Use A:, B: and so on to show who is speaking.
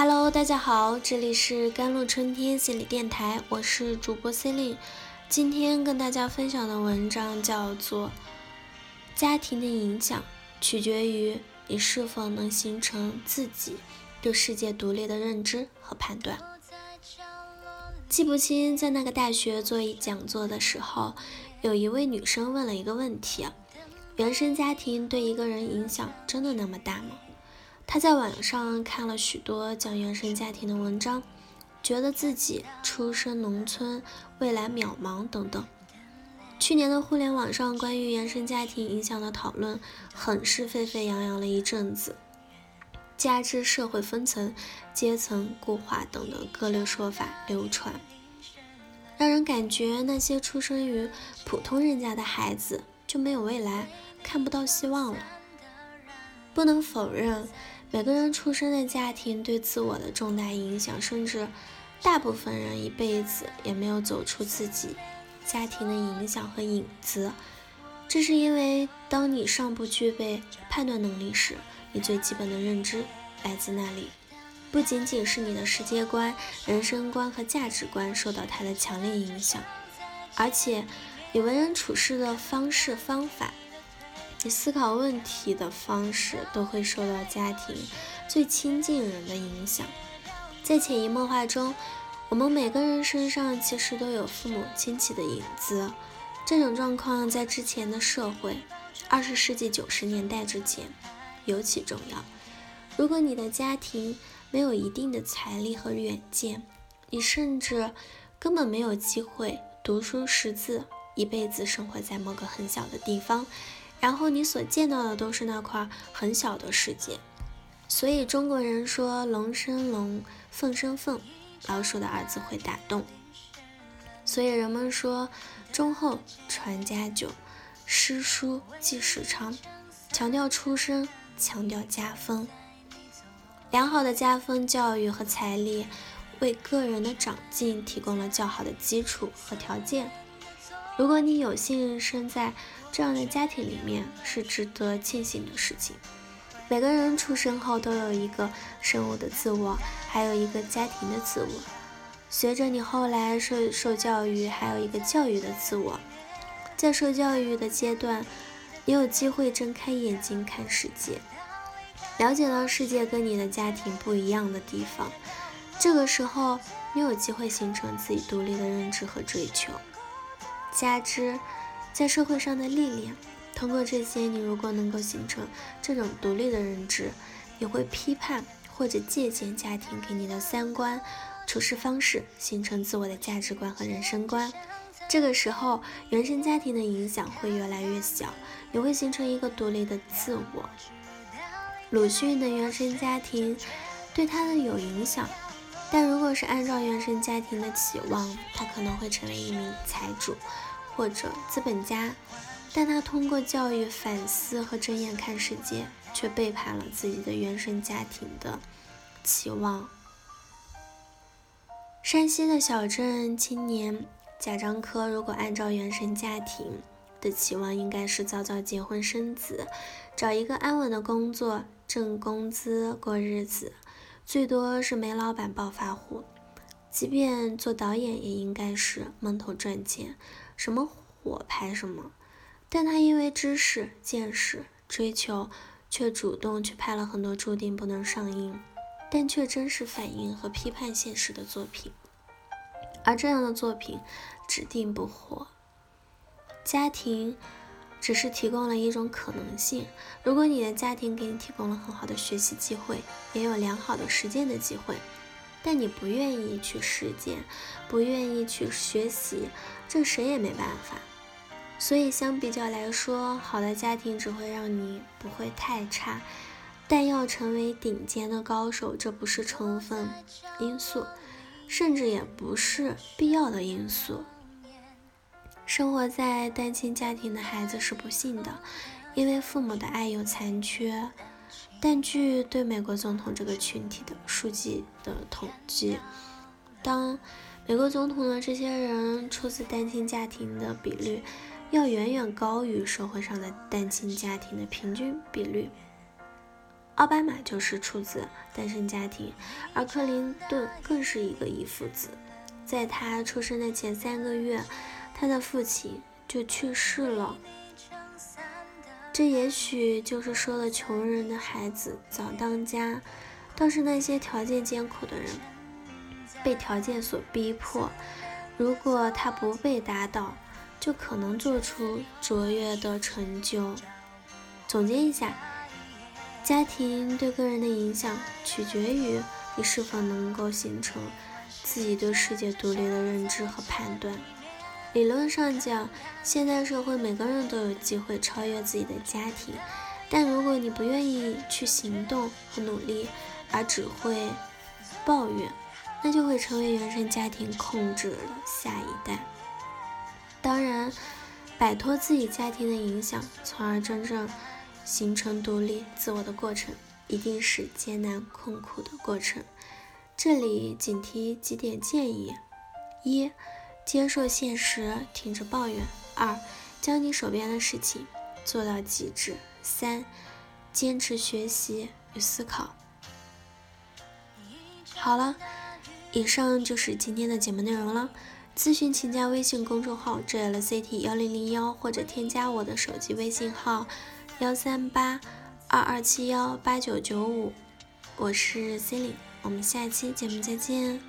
A: Hello，大家好，这里是甘露春天心理电台，我是主播 c e l i n e 今天跟大家分享的文章叫做《家庭的影响取决于你是否能形成自己对世界独立的认知和判断》。记不清在那个大学做讲座的时候，有一位女生问了一个问题：原生家庭对一个人影响真的那么大吗？他在网上看了许多讲原生家庭的文章，觉得自己出身农村，未来渺茫等等。去年的互联网上关于原生家庭影响的讨论，很是沸沸扬扬了一阵子。加之社会分层、阶层固化等的各类说法流传，让人感觉那些出生于普通人家的孩子就没有未来，看不到希望了。不能否认。每个人出生的家庭对自我的重大影响，甚至大部分人一辈子也没有走出自己家庭的影响和影子。这是因为，当你尚不具备判断能力时，你最基本的认知来自那里。不仅仅是你的世界观、人生观和价值观受到它的强烈影响，而且你为人处事的方式方法。你思考问题的方式都会受到家庭最亲近人的影响。在潜移默化中，我们每个人身上其实都有父母亲戚的影子。这种状况在之前的社会，二十世纪九十年代之前尤其重要。如果你的家庭没有一定的财力和远见，你甚至根本没有机会读书识字，一辈子生活在某个很小的地方。然后你所见到的都是那块很小的世界，所以中国人说龙生龙，凤生凤，老鼠的儿子会打洞。所以人们说忠厚传家久，诗书继世昌，强调出身，强调家风。良好的家风教育和财力，为个人的长进提供了较好的基础和条件。如果你有幸生在这样的家庭里面，是值得庆幸的事情。每个人出生后都有一个生物的自我，还有一个家庭的自我。随着你后来受受教育，还有一个教育的自我。在受教育的阶段，你有机会睁开眼睛看世界，了解到世界跟你的家庭不一样的地方。这个时候，你有机会形成自己独立的认知和追求。加之在社会上的历练，通过这些，你如果能够形成这种独立的认知，你会批判或者借鉴家庭给你的三观、处事方式，形成自我的价值观和人生观。这个时候，原生家庭的影响会越来越小，你会形成一个独立的自我。鲁迅的原生家庭对他的有影响。但如果是按照原生家庭的期望，他可能会成为一名财主或者资本家。但他通过教育反思和睁眼看世界，却背叛了自己的原生家庭的期望。山西的小镇青年贾樟柯，如果按照原生家庭的期望，应该是早早结婚生子，找一个安稳的工作，挣工资过日子。最多是煤老板暴发户，即便做导演也应该是闷头赚钱，什么火拍什么。但他因为知识、见识、追求，却主动去拍了很多注定不能上映，但却真实反映和批判现实的作品。而这样的作品指定不火。家庭。只是提供了一种可能性。如果你的家庭给你提供了很好的学习机会，也有良好的实践的机会，但你不愿意去实践，不愿意去学习，这谁也没办法。所以相比较来说，好的家庭只会让你不会太差，但要成为顶尖的高手，这不是成分因素，甚至也不是必要的因素。生活在单亲家庭的孩子是不幸的，因为父母的爱有残缺。但据对美国总统这个群体的数据的统计，当美国总统的这些人出自单亲家庭的比率，要远远高于社会上的单亲家庭的平均比率。奥巴马就是出自单身家庭，而克林顿更是一个遗腹子。在他出生的前三个月，他的父亲就去世了。这也许就是说了穷人的孩子早当家。倒是那些条件艰苦的人，被条件所逼迫，如果他不被打倒，就可能做出卓越的成就。总结一下。家庭对个人的影响取决于你是否能够形成自己对世界独立的认知和判断。理论上讲，现代社会每个人都有机会超越自己的家庭，但如果你不愿意去行动和努力，而只会抱怨，那就会成为原生家庭控制的下一代。当然，摆脱自己家庭的影响，从而真正。形成独立自我的过程，一定是艰难困苦的过程。这里仅提几点建议：一、接受现实，停止抱怨；二、将你手边的事情做到极致；三、坚持学习与思考。好了，以上就是今天的节目内容了。咨询请加微信公众号 “jlct 幺零零幺”或者添加我的手机微信号。幺三八二二七幺八九九五，我是 c e l i n e 我们下期节目再见。